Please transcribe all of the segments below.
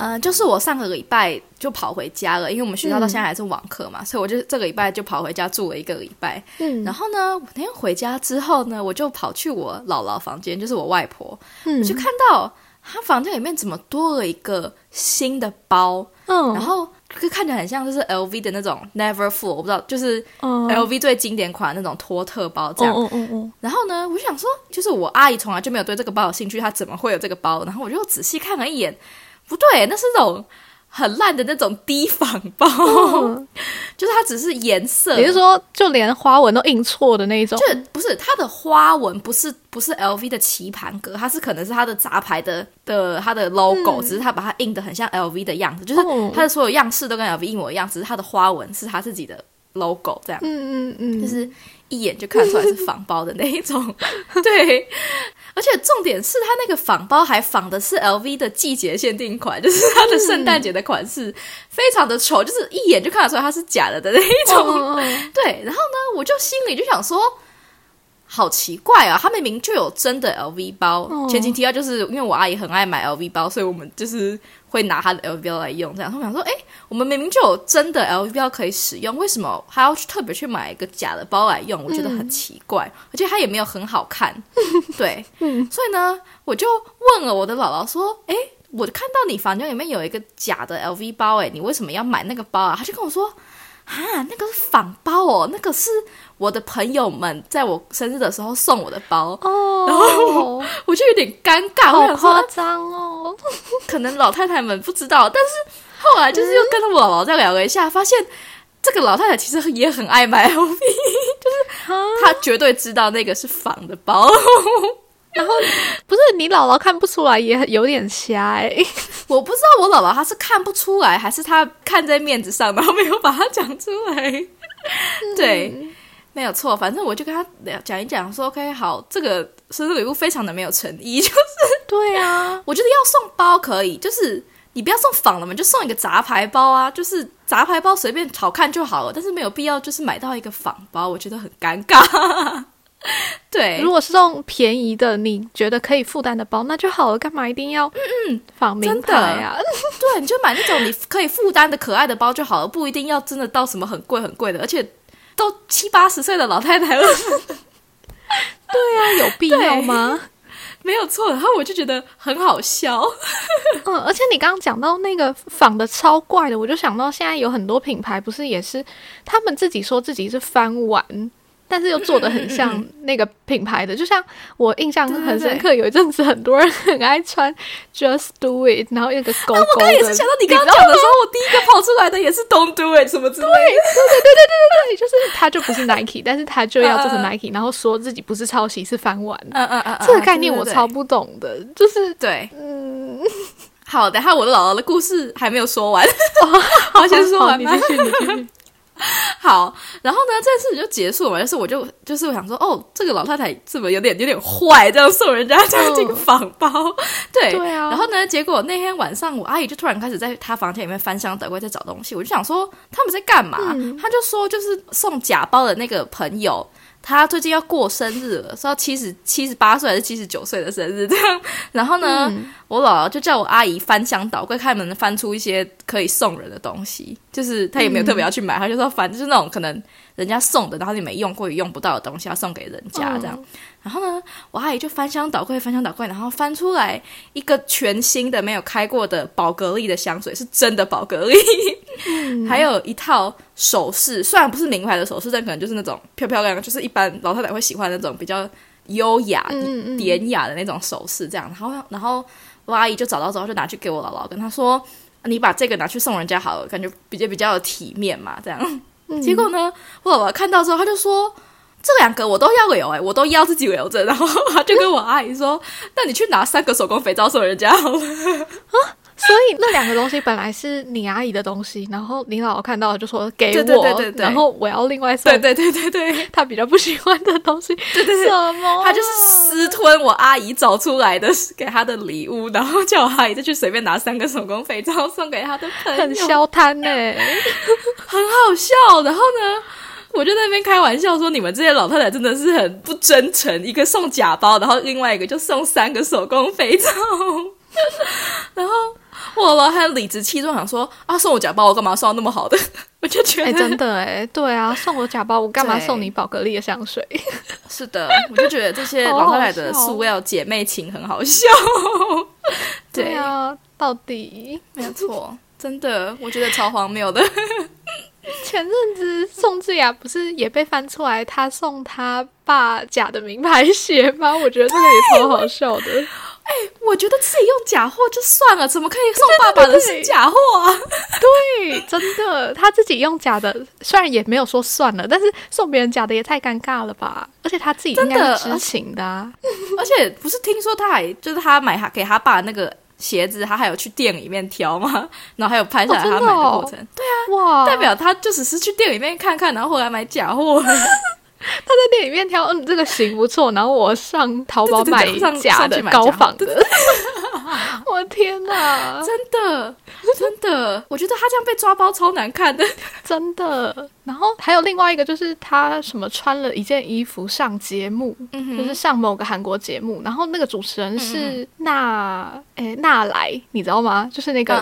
呃，就是我上个礼拜就跑回家了，因为我们学校到现在还是网课嘛，所以我就这个礼拜就跑回家住了一个礼拜。嗯然后呢，我那天回家之后呢，我就跑去我姥姥房间，就是我外婆，嗯我就看到她房间里面怎么多了一个新的包，嗯然后就看起来很像就是 LV 的那种 Never Full，我不知道，就是嗯 LV 最经典款那种托特包这样。嗯嗯嗯然后呢，我就想说，就是我阿姨从来就没有对这个包有兴趣，她怎么会有这个包？然后我就仔细看了一眼，不对，那是那种很烂的那种低仿包，嗯，就是它只是颜色，也就是说，就连花纹都印错的那一种。就不是它的花纹，不是不是 LV 的棋盘格，它是可能是它的杂牌的的它的 logo，、只是它把它印的很像 LV 的样子，就是哦。它的所有样式都跟 LV 一模一样，只是它的花纹是它自己的 logo 这样。嗯嗯嗯，就是一眼就看出来是仿包的那一种，对。而且重点是，它那个仿包还仿的是 LV 的季节限定款，就是它的圣诞节的款式，非常的丑，就是一眼就看得出来它是假的的那一种。对，然后呢，我就心里就想说，好奇怪啊，他明明就有真的 LV 包。哦前情提要就是因为我阿姨很爱买 LV 包，所以我们就是会拿他的 LV 包来用。这样，他们想说，哎，我们明明就有真的 LV 包可以使用，为什么还要去特别去买一个假的包来用？我觉得很奇怪，而且它也没有很好看。对，嗯所以呢，我就问了我的姥姥说，哎。我看到你房间里面有一个假的 LV 包，哎，你为什么要买那个包啊？他就跟我说，啊，那个是仿包哦，那个是我的朋友们在我生日的时候送我的包，哦，然后我就有点尴尬，我好，夸张哦。可能老太太们不知道，但是后来就是又跟我姥姥再聊了一下，发现这个老太太其实也很爱买 LV，就是她绝对知道那个是仿的包。然后不是你姥姥看不出来，也有点瞎哎。我不知道我姥姥她是看不出来，还是她看在面子上，然后没有把它讲出来。对，没有错。反正我就跟她聊讲一讲，说 OK，好，这个生日礼物非常的没有诚意，就是对啊，我觉得要送包可以，就是你不要送仿的嘛，就送一个杂牌包啊，就是杂牌包随便好看就好了，但是没有必要就是买到一个仿包，我觉得很尴尬。对如，果是这种便宜的，你觉得可以负担的包，那就好了，干嘛一定要嗯仿名牌啊？对，你就买那种你可以负担的可爱的包就好了，不一定要真的到什么很贵很贵的，而且都七八十岁的老太太了，对啊，有必要吗？没有错。然后我就觉得很好笑，嗯，而且你刚刚讲到那个仿的超怪的，我就想到现在有很多品牌不是也是他们自己说自己是翻玩，但是又做的很像 那个品牌的，就像我印象很深刻，有一阵子很多人很爱穿 Just Do It，然后有个勾勾的，我刚也是想到你刚刚讲的时候，我第一个跑出来的也是 Don't Do It 什么之类的。对对对对对，就是他就不是 Nike，但是他就要做成 Nike，然后说自己不是抄袭是翻玩，嗯嗯嗯，这个概念我对超不懂的，就是对。嗯，好，等一下我的姥姥的故事还没有说完，好，先说完吧你继。续，你继续。好，然后呢，这件事情就结束了嘛。就是我就就是我想说，哦，这个老太太怎么有点有点坏，这样送人家这样这个仿包，对对啊然后呢，结果那天晚上，我阿姨就突然开始在她房间里面翻箱倒柜在找东西，我就想说他们在干嘛？她就说就是送假包的那个朋友。他最近要过生日了，是要七十七十八岁还是七十九岁的生日这样。然后呢，我姥姥就叫我阿姨翻箱倒柜，开门翻出一些可以送人的东西。就是她也没有特别要去买，她就说反正就是那种可能人家送的，然后你没用过也用不到的东西，要送给人家这样。然后呢，我阿姨就翻箱倒柜，翻箱倒柜，然后翻出来一个全新的没有开过的宝格丽的香水，是真的宝格丽，还有一套首饰，虽然不是名牌的首饰，但可能就是那种漂漂亮亮，就是一般老太太会喜欢那种比较优雅、典雅的那种首饰，这样。然后，然后我阿姨就找到之后，就拿去给我姥姥，跟她说：“你把这个拿去送人家好了，感觉比较比较有体面嘛。”这样。结果呢，我爸爸看到之后，他就说：“这两个我都要留、欸，我都要自己留着。”然后他就跟我阿姨说：“那你去拿三个手工肥皂送人家好了。”所以那两个东西本来是你阿姨的东西，然后你姥姥看到了就说给我，对对对对对然后我要另外送对对对对对，他比较不喜欢的东西。对对对什么？他就是私吞我阿姨找出来的给他的礼物，然后叫我阿姨再去随便拿三个手工肥皂送给他的朋友，很消摊呢、很好笑。然后呢，我就在那边开玩笑说，你们这些老太太真的是很不真诚，一个送假包，然后另外一个就送三个手工肥皂，然后。我了，还理直气壮想说啊，送我假包，我干嘛送到那么好的？我就觉哎、得、真的哎、对啊，送我假包，我干嘛送你宝格丽的香水？是的，我就觉得这些老太太的塑料姐妹情很好笑。对，啊，到底没有错，真的，我觉得超荒谬的。前阵子宋智雅不是也被翻出来，她送她爸假的名牌鞋吗？我觉得这个也超好笑的。我觉得自己用假货就算了，怎么可以送爸爸的是假货啊？对，真的，他自己用假的，虽然也没有说算了，但是送别人假的也太尴尬了吧？而且他自己应该真的是知情的、啊，而且不是听说他还就是他买他给他爸那个鞋子，他还有去店里面挑吗？然后还有拍下来他买的哦过程。对啊，哇！代表他就只是去店里面看看，然后后来买假货。他在店里面挑，嗯，这个型不错，然后我上淘宝买假的高仿的，我的天哪，真的，真的，我觉得他这样被抓包超难看的。真的。然后还有另外一个，就是他什么穿了一件衣服上节目，嗯就是上某个韩国节目，然后那个主持人是娜，诶娜来，你知道吗？就是那个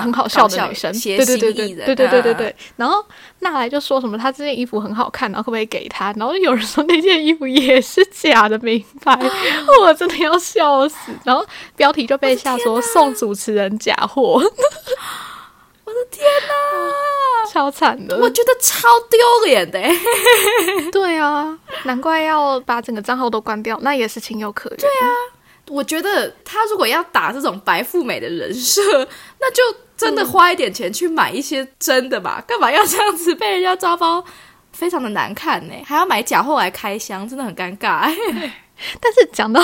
很好笑的女生，谐对对对对对对对对嗯。对。然后娜来就说什么，她这件衣服很好看，然后可不可以给她？然后有人说那件衣服也是假的名牌，我真的要笑死。然后标题就被下说送主持人假货，我的天哪！超惨的。我觉得超丢脸的欸。对啊，难怪要把整个账号都关掉，那也是情有可原。对啊，我觉得他如果要打这种白富美的人设，那就真的花一点钱去买一些真的吧，干嘛要这样子被人家抓包？非常的难看呢，还要买假货来开箱，真的很尴尬。但是讲到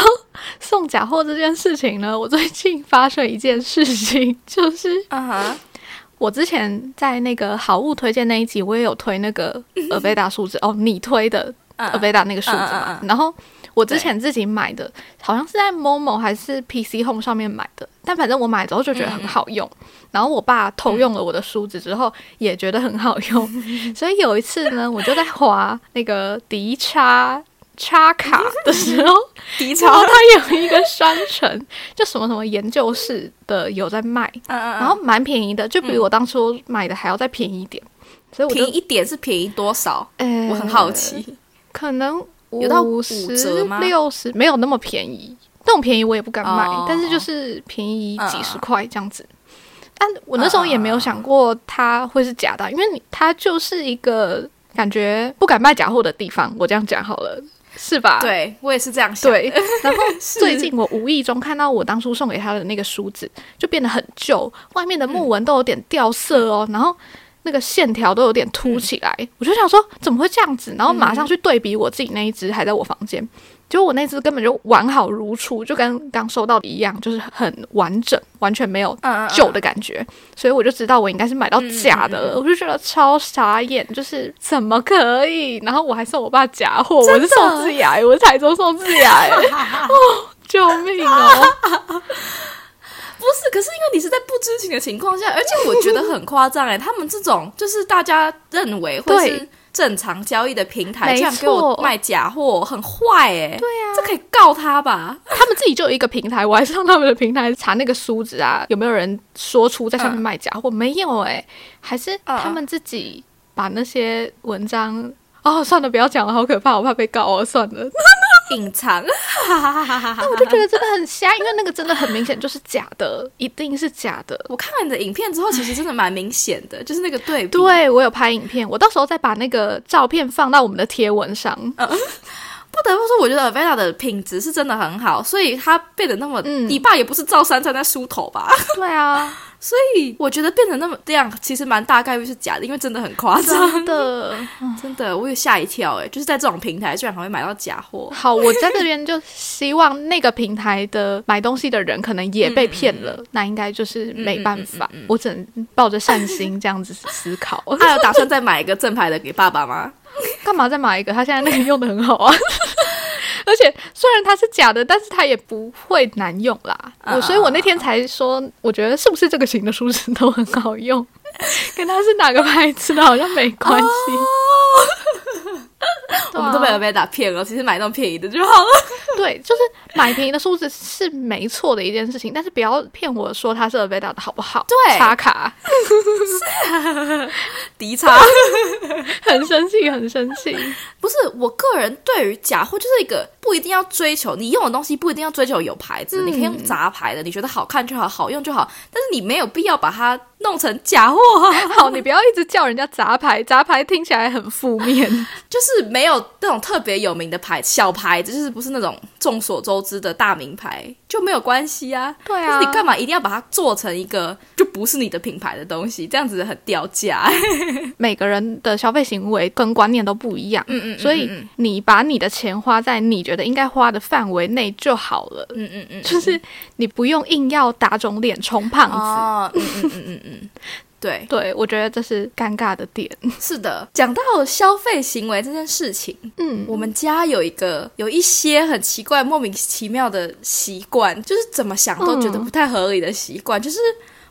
送假货这件事情呢，我最近发生一件事情，就是嗯哼，我之前在那个好物推荐那一集，我也有推那个尔贝达梳子哦，你推的嗯尔贝达那个梳子嘛。然后我之前自己买的，好像是在 Momo 还是 PC Home 上面买的，但反正我买之后就觉得很好用。然后我爸偷用了我的梳子之后，也觉得很好用。所以有一次呢，我就在划那个迪叉。插卡 的时候，迪然后超，它有一个商城，就什么什么研究室的有在卖，嗯嗯然后蛮便宜的，就比我当初买的还要再便宜一点，所以我便宜一点是便宜多少？呃我很好奇。可能有到五五十折六十没有那么便宜，那种便宜我也不敢买，哦。但是就是便宜几十嗯块这样子。但我那时候也没有想过它会是假的，因为你它就是一个感觉不敢卖假货的地方，我这样讲好了，是吧？对我也是这样想。对，然后最近我无意中看到我当初送给他的那个梳子，就变得很旧，外面的木纹都有点掉色哦，然后那个线条都有点凸起来，我就想说怎么会这样子？然后马上去对比我自己那一只还在我房间，结果我那次根本就完好如初，就跟刚收到的一样，就是很完整，完全没有旧的感觉，所以我就知道我应该是买到假的嗯了，我就觉得超傻眼，就是怎么可以？然后我还送我爸假货，我是宋智雅欸，我是台中宋智雅欸，哦，救命哦！不是，可是因为你是在不知情的情况下，而且我觉得很夸张哎，他们这种就是大家认为会正常交易的平台，这样给我卖假货，很坏哎。对啊，这可以告他吧？他们自己就有一个平台，我还上他们的平台查那个梳子啊，有没有人说出在上面卖假货？没有哎、还是他们自己把那些文章。哦，算了，不要讲了，好可怕，我怕被告哦。算了，隐藏，我就觉得真的很瞎，因为那个真的很明显就是假的，一定是假的。我看了你的影片之后，其实真的蛮明显的，就是那个对比。对我有拍影片，我到时候再把那个照片放到我们的贴文上。不得不说，我觉得 Aveda 的品质是真的很好，所以它变得那么，嗯你爸也不是照三餐在梳头吧？对啊，所以我觉得变成那么这样，其实蛮大概率是假的，因为真的很夸张，真的。真的，我也吓一跳哎，就是在这种平台居然还会买到假货。好，我在这边就希望那个平台的买东西的人可能也被骗了，那应该就是没办法，我只能抱着善心这样子思考。他 有打算再买一个正牌的给爸爸吗？干嘛再买一个？他现在那个用的很好啊。而且虽然它是假的，但是它也不会难用啦。我所以，我那天才说，我觉得是不是这个型的梳子都很好用，跟它是哪个牌子的好像没关系。我们都被被打骗了，其实买那种便宜的就好了。对，就是买便宜的梳子是没错的一件事情，但是不要骗我说它是被打的好不好？对，插卡，迪插，很生气，很生气。不是，我个人对于假货就是一个不一定要追求你用的东西，不一定要追求有牌子，你可以用杂牌的，你觉得好看就好，好用就好，但是你没有必要把它。弄成假货，好，你不要一直叫人家杂牌，杂牌听起来很负面，就是没有那种特别有名的牌，小牌子就是不是那种众所周知的大名牌就没有关系啊。对啊，你干嘛一定要把它做成一个就不是你的品牌的东西？这样子很掉价。每个人的消费行为跟观念都不一样，嗯嗯，所以你把你的钱花在你觉得应该花的范围内就好了。嗯嗯嗯，就是你不用硬要打肿脸充胖子。嗯嗯嗯嗯。嗯，对。对，我觉得这是尴尬的点。是的，讲到消费行为这件事情，嗯，我们家有一个有一些很奇怪、莫名其妙的习惯，就是怎么想都觉得不太合理的习惯，就是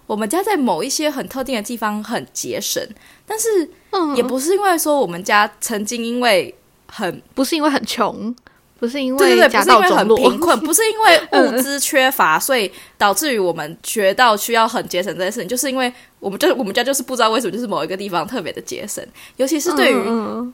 我们家在某一些很特定的地方很节省，但是也不是因为说我们家曾经因为很不是因为很穷。不是因为对对对，不是因为很贫困，不是因为物资缺乏，所以导致于我们学到需要很节省这件事情，就是因为我们就我们家就是不知道为什么，就是某一个地方特别的节省，尤其是对于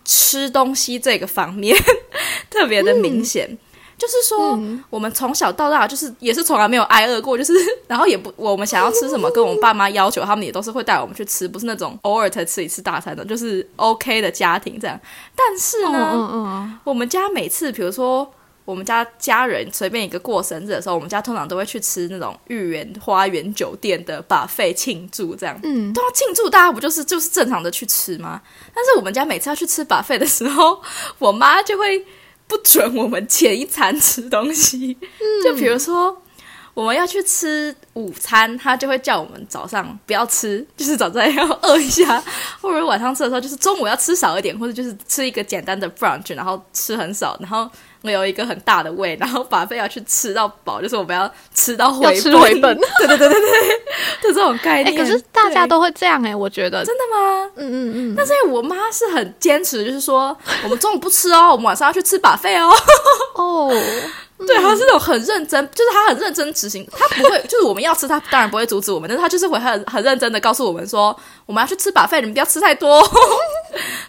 吃东西这个方面 特别的明显。就是说，我们从小到大就是也是从来没有挨饿过，就是 然后也不我们想要吃什么，跟我们爸妈要求，他们也都是会带我们去吃，不是那种偶尔才吃一次大餐的，就是 OK 的家庭这样。但是呢，我们家每次比如说我们家家人随便一个过生日的时候，我们家通常都会去吃那种御园花园酒店的把费庆祝这样。嗯，都要庆祝，大家不就是就是正常的去吃吗？但是我们家每次要去吃把费的时候，我妈就会。不准我们前一餐吃东西，就比如说我们要去吃午餐，他就会叫我们早上不要吃，就是早上要饿一下，或者晚上吃的时候就是中午要吃少一点，或者就是吃一个简单的 brunch，然后吃很少，然后。我有一个很大的胃，然后把费要去吃到饱，就是我们要吃到回回本，对对对对对，就 这种概念。可是大家都会这样哎，我觉得真的吗？嗯嗯嗯。但是我妈是很坚持，就是说我们中午不吃哦，我们晚上要去吃把费哦。哦。对，他是那种很认真，就是她很认真执行，她不会，就是我们要吃，她当然不会阻止我们，但是他就是会很很认真的告诉我们说，我们要去吃把费，你们不要吃太多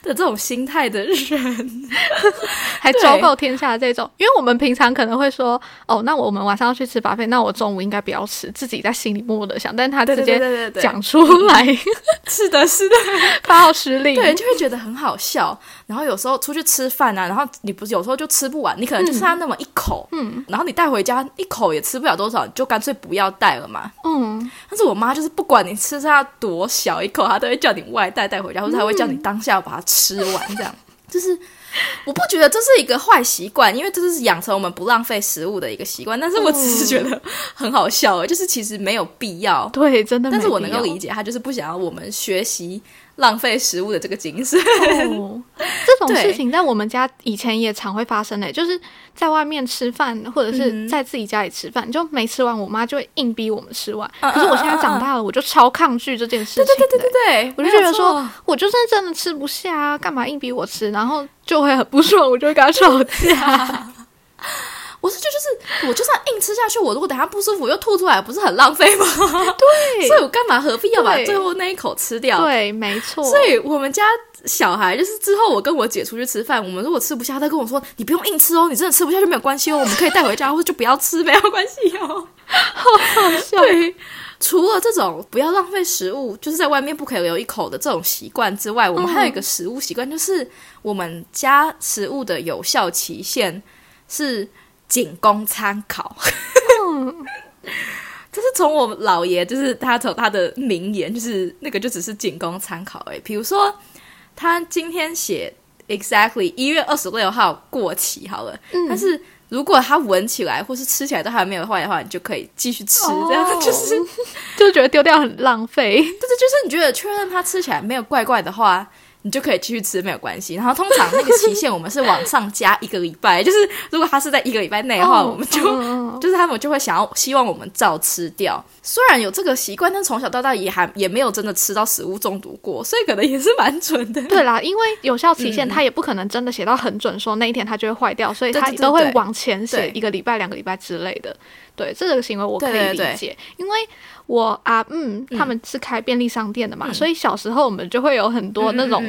的这种心态的人，还昭告天下这种，因为我们平常可能会说，哦，那我们晚上要去吃巴菲，那我中午应该不要吃，自己在心里默默的想，但是他直接讲出来，是的，是的，发号施令，对，就会觉得很好笑。然后有时候出去吃饭啊，然后你不是有时候就吃不完，你可能就剩下那么一口。嗯，然后你带回家一口也吃不了多少，就干脆不要带了嘛。嗯，但是我妈就是不管你吃剩下多小一口，她都会叫你外带带回家，或者她会叫你当下把它吃完，这样 就是。我不觉得这是一个坏习惯，因为这是养成我们不浪费食物的一个习惯。但是我只是觉得很好笑，就是其实没有必要。对，真的。但是我能够理解，他就是不想要我们学习。浪费食物的这个精神，这种事情在我们家以前也常会发生诶，就是在外面吃饭，或者是在自己家里吃饭，就没吃完，我妈就会硬逼我们吃完。可是我现在长大了，我就超抗拒这件事情。对对对对对，我就觉得说，我就算真的吃不下，干嘛硬逼我吃？然后就会很不爽，我就会跟他吵架。我就算硬吃下去，我如果等下不舒服又吐出来，不是很浪费吗？对，所以我干嘛何必要把最后那一口吃掉？对，没错。所以我们家小孩就是之后我跟我姐出去吃饭，我们如果吃不下，他跟我说：“你不用硬吃哦，你真的吃不下就没有关系哦，我们可以带回家，或者就不要吃，没有关系哦。”好好笑。对，除了这种不要浪费食物，就是在外面不可以留一口的这种习惯之外，我们还有一个食物习惯，就是我们家食物的有效期限是。仅供参考，就是从我们姥爷，就是他从他的名言，就是那个就只是仅供参考哎。比如说，他今天写 exactly 一月二十六号过期好了，但是如果它闻起来或是吃起来都还没有坏的话，你就可以继续吃，这样就是就觉得丢掉很浪费。但是就是你觉得确认它吃起来没有怪怪的话。你就可以继续吃，没有关系。然后通常那个期限我们是往上加一个礼拜，就是如果它是在一个礼拜内的话，我们就就是他们就会想要希望我们照吃掉。虽然有这个习惯，但从小到大也还也没有真的吃到食物中毒过，所以可能也是蛮准的。对啦，因为有效期限它也不可能真的写到很准，说那一天它就会坏掉，所以它都会往前写一个礼拜、两个礼拜之类的。对这个行为我可以理解，因为我啊嗯他们是开便利商店的嘛，所以小时候我们就会有很多那种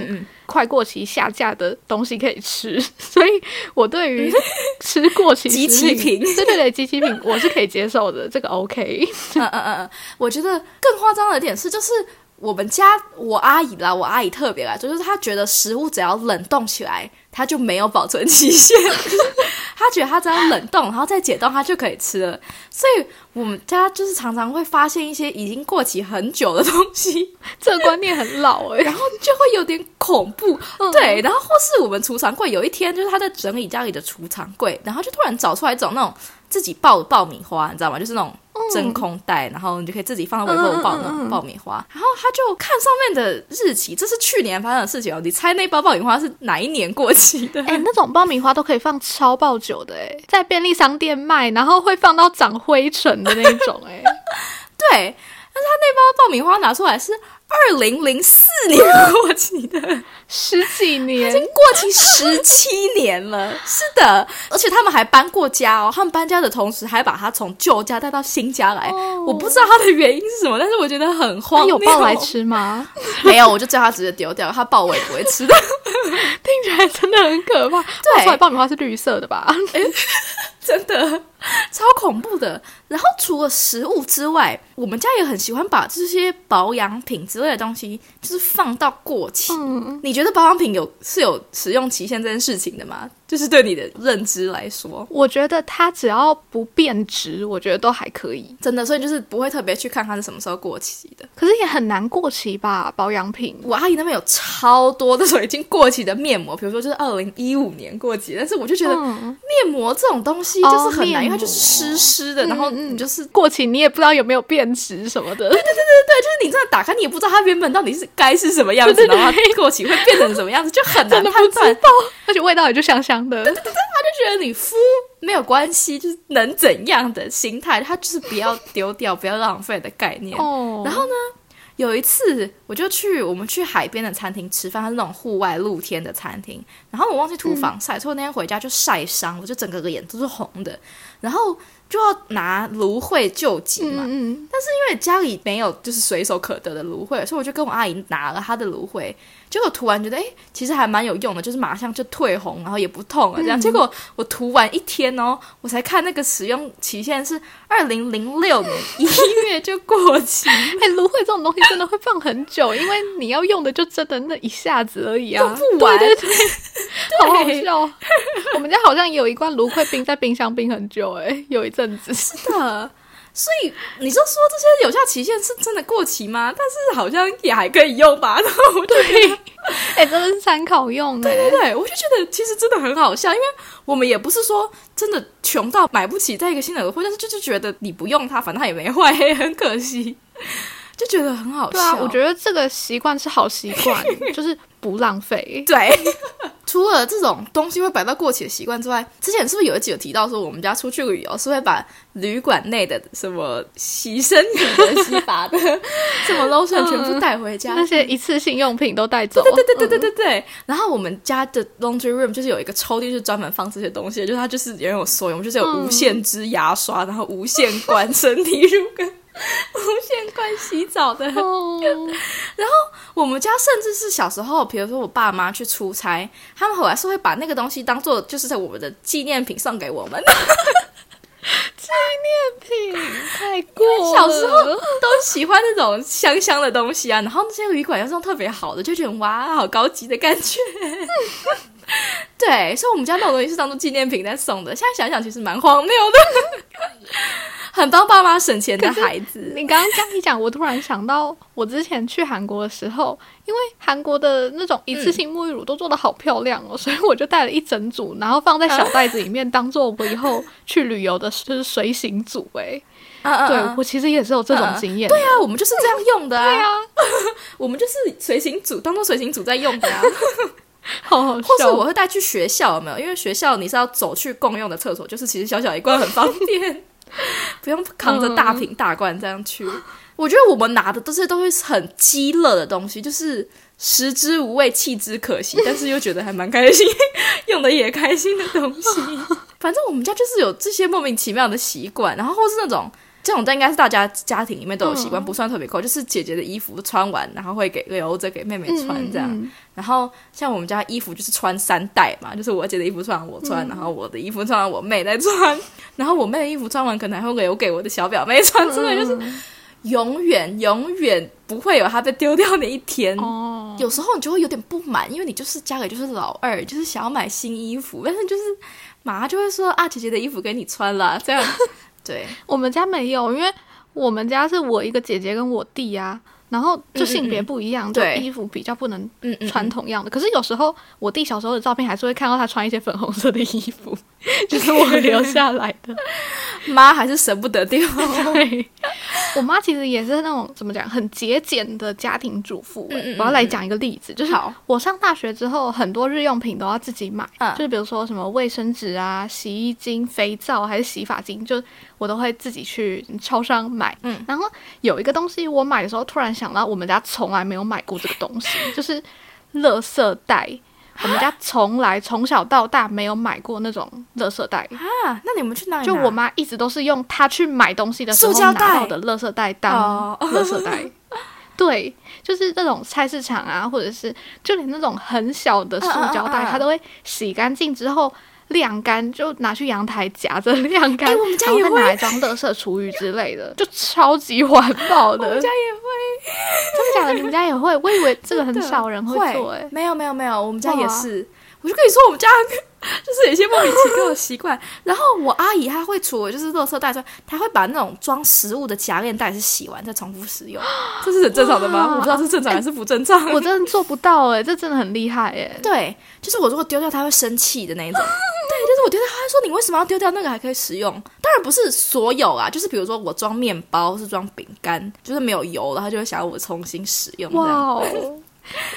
快过期下架的东西可以吃，所以我对于 吃过期机器品，对对对机器品我是可以接受的，这个 OK。嗯嗯嗯，我觉得更夸张的点是，就是我们家我阿姨啦，我阿姨特别来，就是她觉得食物只要冷冻起来。它就没有保存期限，他觉得他只要冷冻，然后再解冻，他就可以吃了。所以我们家就是常常会发现一些已经过期很久的东西，这个观念很老哎，然后就会有点恐怖。对，然后或是我们储藏柜有一天就是他在整理家里的储藏柜，然后就突然找出来一种那种自己爆爆米花，你知道吗？就是那种。真空袋，然后你就可以自己放到微波炉爆那种爆米花。然后他就看上面的日期，这是去年发生的事情哦。你猜那包爆米花是哪一年过期的？哎，那种爆米花都可以放超爆久的哎，在便利商店卖，然后会放到长灰尘的那种哎。对，但是他那包爆米花拿出来是。二零零四年过期的，十几年，已经过期十七年了。是的，而且他们还搬过家哦。他们搬家的同时，还把它从旧家带到新家来。我不知道它的原因是什么，但是我觉得很荒谬。有抱来吃吗？没有，我就叫他直接丢掉。他抱我也不会吃的。听起来真的很可怕。对，爆米花是绿色的吧？真的超恐怖的。然后除了食物之外，我们家也很喜欢把这些保养品之类的东西，就是放到过期。你觉得保养品有是有使用期限这件事情的吗？就是对你的认知来说，我觉得它只要不变质，我觉得都还可以。真的，所以就是不会特别去看它是什么时候过期的。可是也很难过期吧？保养品，我阿姨那边有超多那种已经过期的面膜，比如说就是二零一五年过期，但是我就觉得面膜这种东西就是很难，因为它就是湿湿的，然后你就是过期，你也不知道有没有变质什么的。对对对对对，就是你这样打开，你也不知道它原本到底是该是什么样子，然后过期会变成什么样子，就很难判断。而且味道也就香香的。对对对，他就觉得你敷没有关系，就是能怎样的心态，他就是不要丢掉、不要浪费的概念。哦。然后呢，有一次我就去我们去海边的餐厅吃饭，它是那种户外露天的餐厅。然后我忘记涂防晒，所以那天回家就晒伤，我就整个脸都是红的。然后。就要拿芦荟救急嘛，但是因为家里没有就是随手可得的芦荟，所以我就跟我阿姨拿了她的芦荟。结果涂完觉得，哎，其实还蛮有用的，就是马上就退红，然后也不痛了。这样，结果我涂完一天哦，我才看那个使用期限是二零零六年一月就过期。哎，芦荟这种东西真的会放很久，因为你要用的就真的那一下子而已啊，用不完。对对 对，好好笑。我们家好像有一罐芦荟冰在冰箱冰很久，哎，有一阵子。是的。所以你就说这些有效期限是真的过期吗？但是好像也还可以用吧。然后我对，哎，真的是参考用。对对对，我就觉得其实真的很好笑，因为我们也不是说真的穷到买不起再一个新的耳会，但是就是觉得你不用它，反正它也没坏，很可惜，就觉得很好笑。对啊，我觉得这个习惯是好习惯，就是不浪费。对。除了这种东西会摆到过期的习惯之外，之前是不是有一集有提到说，我们家出去旅游是会把旅馆内的什么洗身的、洗发的、什么 lotion 全部带回家，那些一次性用品都带走。对对对对对对对。然后我们家的 laundry room 就是有一个抽屉，是专门放这些东西，就是它就是也有所用，就是有无限支牙刷，然后无限罐身体乳跟。无限罐洗澡的，然后我们家甚至是小时候，比如说我爸妈去出差，他们后来是会把那个东西当做就是在我们的纪念品送给我们。纪念品太过，小时候都喜欢那种香香的东西啊，然后那些旅馆又是特别好的，就觉得哇，好高级的感觉。对，所以我们家那种东西是当做纪念品在送的。现在想想，其实蛮荒谬的。很帮爸妈省钱的孩子。你刚刚这样一讲，我突然想到，我之前去韩国的时候，因为韩国的那种一次性沐浴乳都做的好漂亮哦，所以我就带了一整组，然后放在小袋子里面，当做我以后去旅游的就是随行组。哎，对我其实也是有这种经验。对啊，我们就是这样用的啊。对啊，我们就是随行组，当做随行组在用的啊。好好或是我会带去学校，有没有？因为学校你是要走去共用的厕所，就是其实小小一罐很方便，不用扛着大瓶大罐这样去。我觉得我们拿的都是都是很鸡乐的东西，就是食之无味，弃之可惜，但是又觉得还蛮开心，用的也开心的东西。反正我们家就是有这些莫名其妙的习惯，然后或是那种。这种应该是大家家庭里面都有习惯，不算特别抠。就是姐姐的衣服穿完，然后会给留着给妹妹穿这样。然后像我们家衣服就是穿三代嘛，就是我姐的衣服穿完我穿，然后我的衣服穿完我妹再穿，然后我妹的衣服穿完可能还会留给我的小表妹穿，真的就是永远永远不会有她被丢掉的一天。哦，有时候你就会有点不满，因为你就是家里就是老二，就是想要买新衣服，但是就是马上就会说啊，姐姐的衣服给你穿了这样。对我们家没有，因为我们家是我一个姐姐跟我弟啊，然后就性别不一样，就衣服比较不能穿同样的。可是有时候我弟小时候的照片还是会看到他穿一些粉红色的衣服，就是我留下来的。妈还是舍不得丢。对，我妈其实也是那种怎么讲，很节俭的家庭主妇。我要来讲一个例子，就是我上大学之后，很多日用品都要自己买，就是比如说什么卫生纸啊、洗衣精、肥皂还是洗发精，就我都会自己去超商买。嗯，然后有一个东西我买的时候，突然想到我们家从来没有买过这个东西，就是垃圾袋。我们家从来从小到大没有买过那种垃圾袋啊！那你们去哪里？就我妈一直都是用她去买东西的时候拿到的垃圾袋当垃圾袋。对，就是这种菜市场啊，或者是就连那种很小的塑胶袋，她都会洗干净之后晾干，就拿去阳台夹着晾干，然后再拿来装垃圾厨余之类的，就超级环保的。我们家也会。真的假的？你们家也会？我以为这个很少人会做。哎，没有没有没有，我们家也是。我就跟你说，我们家 就是有一些莫名其妙的习惯。然后我阿姨她会除了就是垃圾袋之外，她会把那种装食物的夹链袋是洗完再重复使用。这是很正常的吗？我不知道是正常还是不正常。我真的做不到哎，这真的很厉害哎。对，就是我如果丢掉，她会生气的那一种。对，就是我丢掉，她会说你为什么要丢掉那个还可以使用？当然不是所有啊，就是比如说我装面包是装饼干，就是没有油了，他就会想要我重新使用。哇。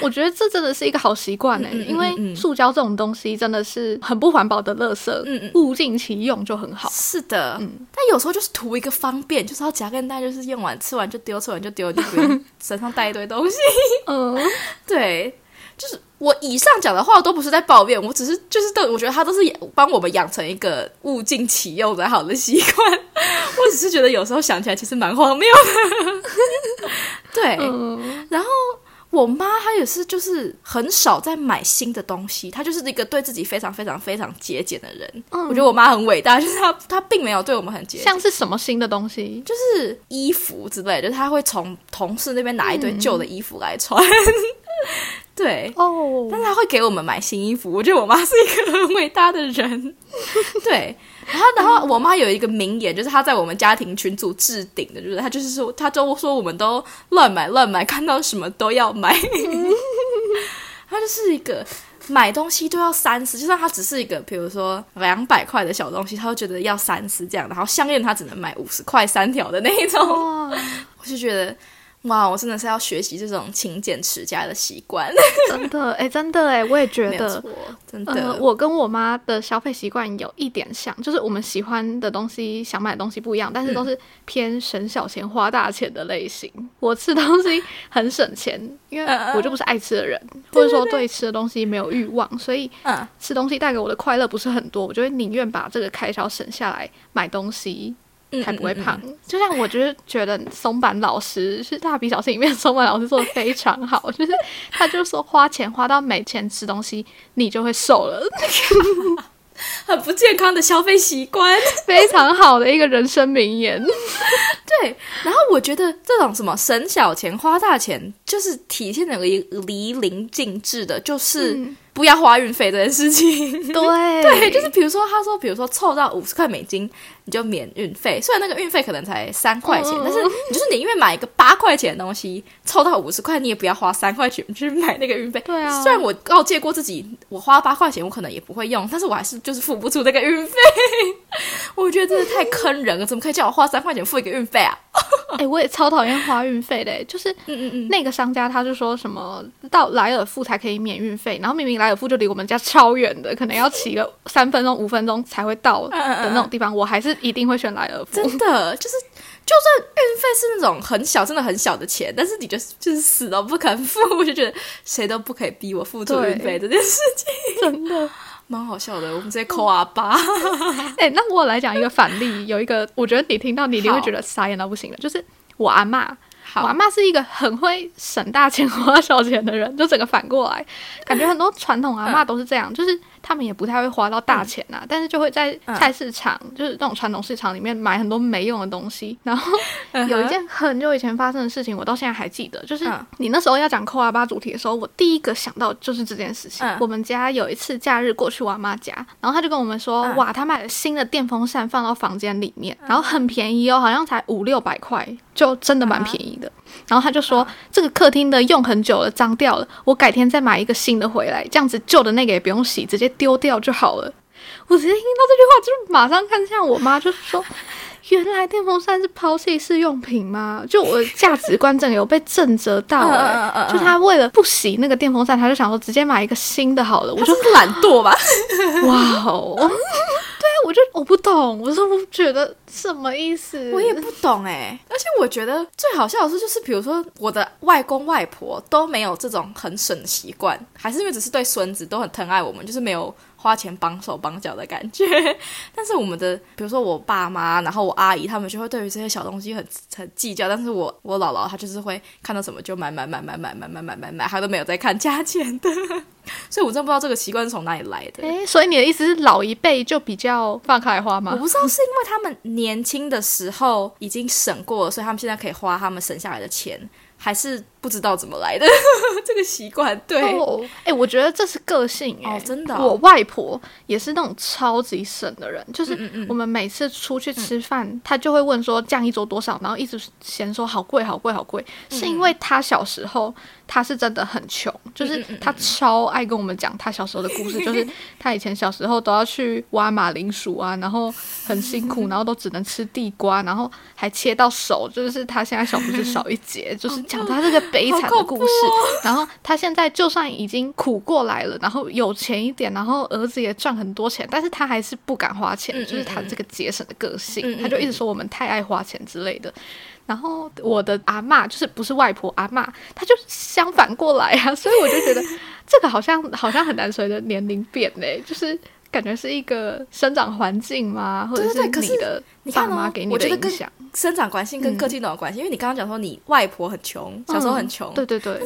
我觉得这真的是一个好习惯哎，因为塑胶这种东西真的是很不环保的垃圾，物尽其用就很好。是的，嗯，但有时候就是图一个方便，就是要夹根袋，就是用完吃完就丢，吃完就丢，就不用 身上带一堆东西。嗯，对，就是我以上讲的话都不是在抱怨，我只是就是都我觉得他都是帮我们养成一个物尽其用的好的习惯。我只是觉得有时候想起来其实蛮荒谬的。对，然后。我妈她也是，就是很少在买新的东西，她就是一个对自己非常非常非常节俭的人。我觉得我妈很伟大，就是她她并没有对我们很节俭。像是什么新的东西，就是衣服之类，就是她会从同事那边拿一堆旧的衣服来穿。对哦，但是她会给我们买新衣服。我觉得我妈是一个很伟大的人。对。然后，然后我妈有一个名言，就是她在我们家庭群组置顶的，就是她就是说，她就说我们都乱买乱买，看到什么都要买。她就是一个买东西都要三思，就算她只是一个，比如说两百块的小东西，她都觉得要三思这样。然后项链她只能买五十块三条的那一种，我就觉得。哇，我真的是要学习这种勤俭持家的习惯。真的，哎，真的，哎，我也觉得，真的，我跟我妈的消费习惯有一点像，就是我们喜欢的东西、想买的东西不一样，但是都是偏省小钱花大钱的类型。我吃东西很省钱，因为我就不是爱吃的人，或者说对吃的东西没有欲望，所以吃东西带给我的快乐不是很多，我就会宁愿把这个开销省下来买东西。才不会胖。就像我就是觉得松坂老师是蜡笔小新里面 松坂老师做的非常好，就是他就说花钱花到没钱吃东西，你就会瘦了。很不健康的消费习惯，非常好的一个人生名言。对，然后我觉得这种什么省小钱花大钱，就是体现的淋尽致的，就是。不要花运费这件事情。对对，就是比如说，他说，比如说凑到五十块美金，你就免运费。虽然那个运费可能才三块钱，嗯但是你就是宁愿买一个八块钱的东西，凑到五十块，你也不要花三块钱去买那个运费。对啊虽然我告诫过自己，我花八块钱我可能也不会用，但是我还是就是付不出那个运费。我觉得真的太坑人了，怎么可以叫我花三块钱付一个运费啊？哎、我也超讨厌花运费的、就是嗯嗯嗯，那个商家他就说什么到莱尔富才可以免运费，然后明明莱尔富就离我们家超远的，可能要骑个三分钟、五分钟才会到的那种地方，我还是一定会选莱尔富。真的就是。就算运费是那种很小，真的很小的钱，但是你就是就是死都不肯付，我就觉得谁都不可以逼我付出运费这件事情。真的。蛮好笑的，我们直接扣阿巴。哎、那我来讲一个反例，有一个我觉得你听到你一定会觉得傻眼到不行的，就是我阿妈。我好阿妈是一个很会省大钱花小钱的人，就整个反过来，感觉很多传统阿妈都是这样，就是他们也不太会花到大钱啊，但是就会在菜市场，就是那种传统市场里面买很多没用的东西。然后有一件很久以前发生的事情，我到现在还记得，就是嗯。你那时候要讲扣阿巴主题的时候，我第一个想到就是这件事情。嗯。我们家有一次假日过去我阿妈家，然后他就跟我们说，嗯。哇，他买了新的电风扇放到房间里面，然后很便宜哦，好像才五六百块，就真的蛮便宜的。然后他就说，这个客厅的用很久了，脏掉了，我改天再买一个新的回来，这样子旧的那个也不用洗，直接丢掉就好了。我直接听到这句话，就是马上看向我妈，就是说，原来电风扇是抛弃式用品吗？就我价值观整个有被震折到、嗯嗯欸，嗯嗯嗯就他为了不洗那个电风扇，他就想说直接买一个新的好了。我我就就是懒惰吧？哇哦，我就我不懂，我说我觉得什么意思？我也不懂哎、而且我觉得最好笑的是，就是比如说我的外公外婆都没有这种很省的习惯，还是因为只是对孙子都很疼爱我们，就是没有花钱绑手绑脚的感觉。但是我们的，比如说我爸妈，然后我阿姨，他们就会对于这些小东西很很计较。但是我我姥姥她就是会看到什么就买买买买买买买买买买，她都没有在看价钱的。所以我真不知道这个习惯是从哪里来的。哎，所以你的意思是老一辈就比较放开花吗我？不知道是因为他们年轻的时候已经省过了，所以他们现在可以花他们省下来的钱，还是不知道怎么来的。这个习惯？对，哦，哎、我觉得这是个性哎、哦真的哦。我外婆也是那种超级省的人，就是我们每次出去吃饭，她就会问说这样一桌多少，然后一直嫌说好贵好贵好贵，嗯是因为她小时候她是真的很穷，嗯就是他超爱跟我们讲他小时候的故事，就是 他以前小时候都要去挖马铃薯啊，然后很辛苦，然后都只能吃地瓜，然后还切到手，就是他现在小拇指少一截，就是讲他这个悲惨的故事。然后他现在就算已经苦过来了，然后有钱一点，然后儿子也赚很多钱，但是他还是不敢花钱，就是他这个节省的个性，他就一直说我们太爱花钱之类的。然后我的阿嬷就是不是外婆阿嬷，她就相反过来啊，所以我就觉得这个好像好像很难随着年龄变嘞，就是感觉是一个生长环境嘛，或者是你的爸妈给你的影响？生长关系跟个性都有关系。因为你刚刚讲说你外婆很穷，小时候很穷，嗯对对对，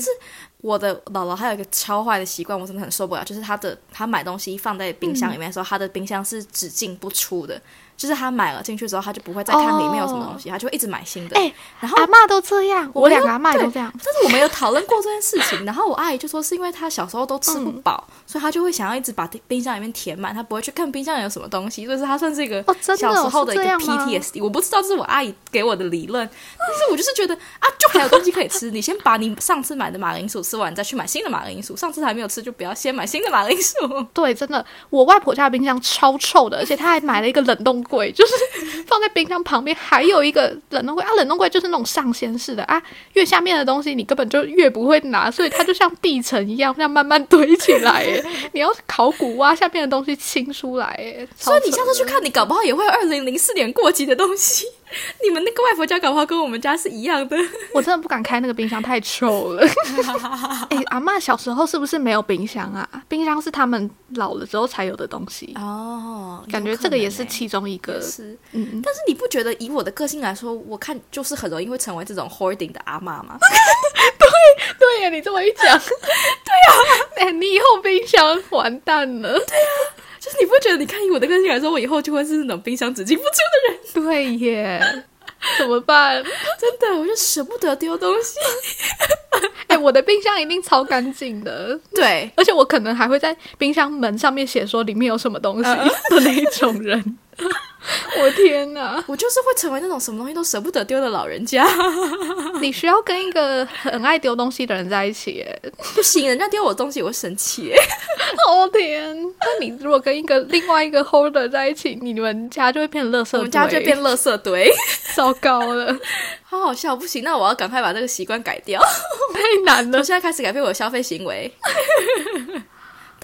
我的姥姥还有一个超坏的习惯，我真的很受不了，就是她的她买东西放在冰箱里面的时候，她的冰箱是只进不出的，就是她买了进去之后，她就不会再看里面有什么东西，她就会一直买新的。哎然后阿嬷都这样，我两个阿嬷也都这样。但是我们有讨论过这件事情，然后我阿姨就说是因为她小时候都吃不饱，所以她就会想要一直把冰箱里面填满，她不会去看冰箱里有什么东西，所以是她算是一个小时候的一个 PTSD。我不知道这是我阿姨给我的理论，但是我就是觉得啊，就还有东西可以吃，你先把你上次买的马铃薯吃完，再去买新的马铃薯。上次还没有吃，就不要先买新的马铃薯。对，真的，我外婆家的冰箱超臭的，而且她还买了一个冷冻柜，就是 放在冰箱旁边，还有一个冷冻柜啊，冷冻柜就是那种上掀式的啊，越下面的东西你根本就越不会拿，所以它就像地层一样，这样慢慢堆起来，哎，你要考古挖下面的东西清出来，哎，所以你下次去看，你搞不好也会二零零四年过期的东西。你们那个外婆家搞不好跟我们家是一样的。我真的不敢开那个冰箱，太臭了。哎、阿嬷小时候是不是没有冰箱啊？冰箱是他们老了之后才有的东西，哦，感觉这个也是其中一个也。是。嗯，嗯但是你不觉得以我的个性来说，我看就是很容易会成为这种 hoarding 的阿嬷吗？对对呀，你这么一讲，对啊，哎、你以后冰箱完蛋了。就是你不觉得你看以我的个性来说，我以后就会是那种冰箱只进不出的人？对耶，怎么办？真的，我就舍不得丢东西。哎、我的冰箱一定超干净的，对，而且我可能还会在冰箱门上面写说里面有什么东西嗯的那一种人。我天哪！我就是会成为那种什么东西都舍不得丢的老人家。你需要跟一个很爱丢东西的人在一起耶。不行，人家丢我东西我会生气耶。哦天！那你如果跟一个另外一个 holder 在一起，你们家就会变垃圾堆，我们家就变垃圾堆，糟糕了，好好笑。不行，那我要赶快把这个习惯改掉。太难了我。现在开始改变我的消费行为。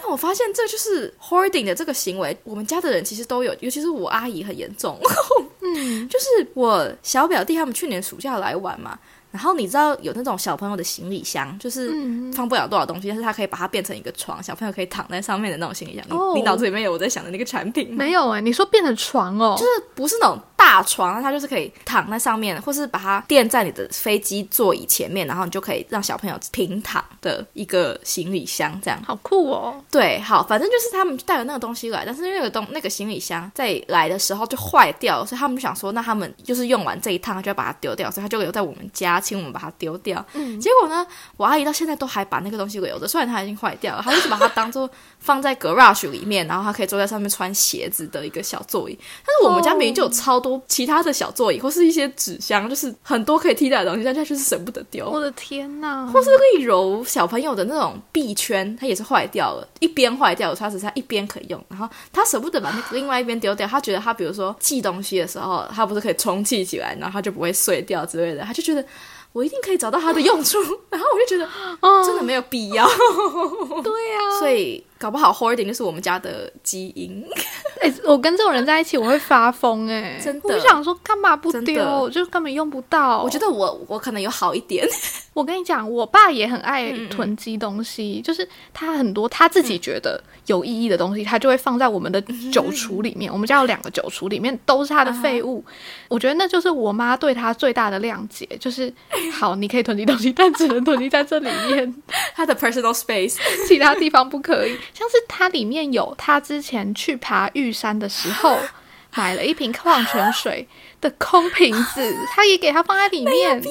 但我发现这就是 hoarding 的这个行为，我们家的人其实都有，尤其是我阿姨很严重。嗯，就是我小表弟他们去年暑假来玩嘛，然后你知道有那种小朋友的行李箱，就是嗯放不了多少东西，但是它可以把它变成一个床，小朋友可以躺在上面的那种行李箱。你哦你脑子里面有我在想的那个产品吗？没有哎，你说变成床哦，就是不是那种大床，它就是可以躺在上面，或是把它垫在你的飞机座椅前面，然后你就可以让小朋友平躺的一个行李箱，这样。好酷哦。对，好，反正就是他们带了那个东西来，但是那个东那个行李箱在来的时候就坏掉了，所以他们就想说，那他们就是用完这一趟，他就要把它丢掉，所以他就留在我们家，请我们把它丢掉。嗯结果呢，我阿姨到现在都还把那个东西留着，虽然它已经坏掉了，她就是把它当做放在 garage 里面，然后她可以坐在上面穿鞋子的一个小座椅。但是我们家明明就有超多其他的小座椅，或是一些纸箱，就是很多可以替代的东西，但她就是舍不得丢。我的天哪！或是丽柔小朋友的那种臂圈，它也是坏掉了，一边坏掉了，它只剩一边可以用。然后他舍不得把那个另外一边丢掉，他觉得他比如说寄东西的时候，他不是可以充气起来，然后它就不会碎掉之类的，他就觉得我一定可以找到它的用处。然后我就觉得哦，真的没有必要，对呀、所以搞不好 hoarding 就是我们家的基因。哎、我跟这种人在一起，我会发疯哎、真的我就想说，干嘛不丢？就根本用不到。我觉得我我可能有好一点，我跟你讲，我爸也很爱嗯囤积东西，就是他很多他自己觉得有意义的东西，他就会放在我们的酒橱里面。我们家有两个酒橱，里面都是他的废物。我觉得那就是我妈对他最大的谅解，就是好，你可以囤积东西，但只能囤积在这里面，他的 personal space。其他地方不可以。像是它里面有他之前去爬玉山的时候。买了一瓶矿泉水的空瓶子，他也给他放在里面。为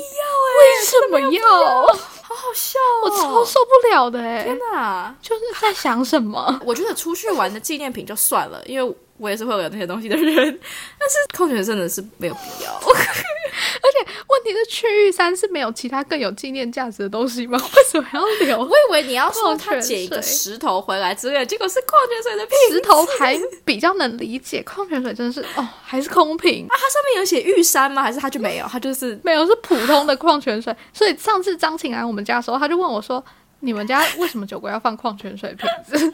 什么要？好好笑哦！我超受不了的哎、天哪！就是在想什么？我觉得出去玩的纪念品就算了，因为我也是会有那些东西的人，但是矿泉水真的是没有必要。而且问题是，去玉山是没有其他更有纪念价值的东西吗？为什么要留我以为你要说他捡一个石头回来之类的，结果是矿泉水的瓶子石头？还比较能理解，矿泉水真的是哦，还是空瓶。啊，它上面有写玉山吗？还是它就没有？它就是没有是普通的矿泉水，所以上次张晴来我们家的时候，他就问我说：“你们家为什么酒柜要放矿泉水瓶子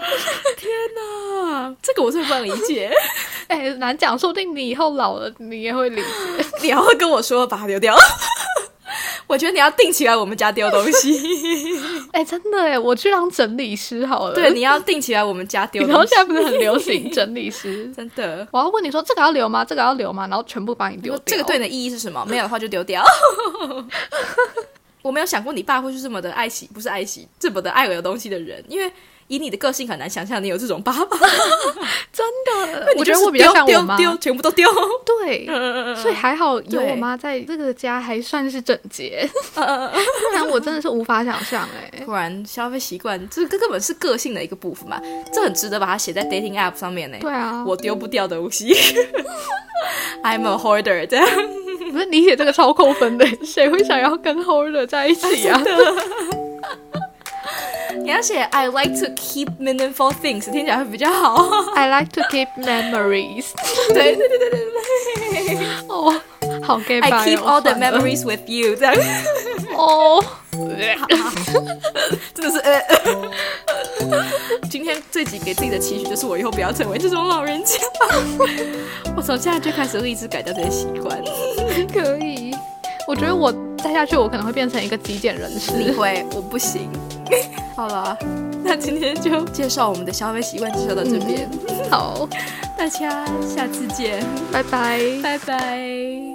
啊，这个我是不能理解。”哎、难讲，说不定你以后老了，你也会理解。你要会跟我说把它丢掉？我觉得你要定起来我们家丢东西。哎、真的哎，我去当整理师好了。对，你要定起来我们家丢然西。现在不是很流行整理师？真的。我要问你说这个要留吗？这个要留吗？然后全部帮你丢掉。这个对你的意义是什么？没有的话就丢掉。我没有想过你爸会是这么的爱惜，不是爱惜，这么的爱我的东西的人，因为以你的个性很难想象你有这种爸爸。真的，我觉得我比较像我妈。丢全部都丢。对，所以还好有我妈在这个家还算是整洁，呃不然我真的是无法想象哎。果然消费习惯，这个根本是个性的一个部分嘛，这很值得把它写在 dating app 上面呢。对啊，我丢不掉的东西，I'm a hoarder，这样。不是你写这个超扣分的，谁会想要跟 hoarder 在一起啊？你要写 I like to keep meaningful things，听起来会比较好。I like to keep memories。对对对对对对哦，好 gay，I 吧 keep all the memories with you，这样哦，真的是呃。今天这集给自己的期许就是我以后不要成为这种老人家。我从现在就开始立志改掉这些习惯。可以。我觉得我再下去，我可能会变成一个极简人士。你会，我不行。好了，那今天就介绍我们的消费习惯，介绍到这边。好，大家下次见，拜拜。拜拜。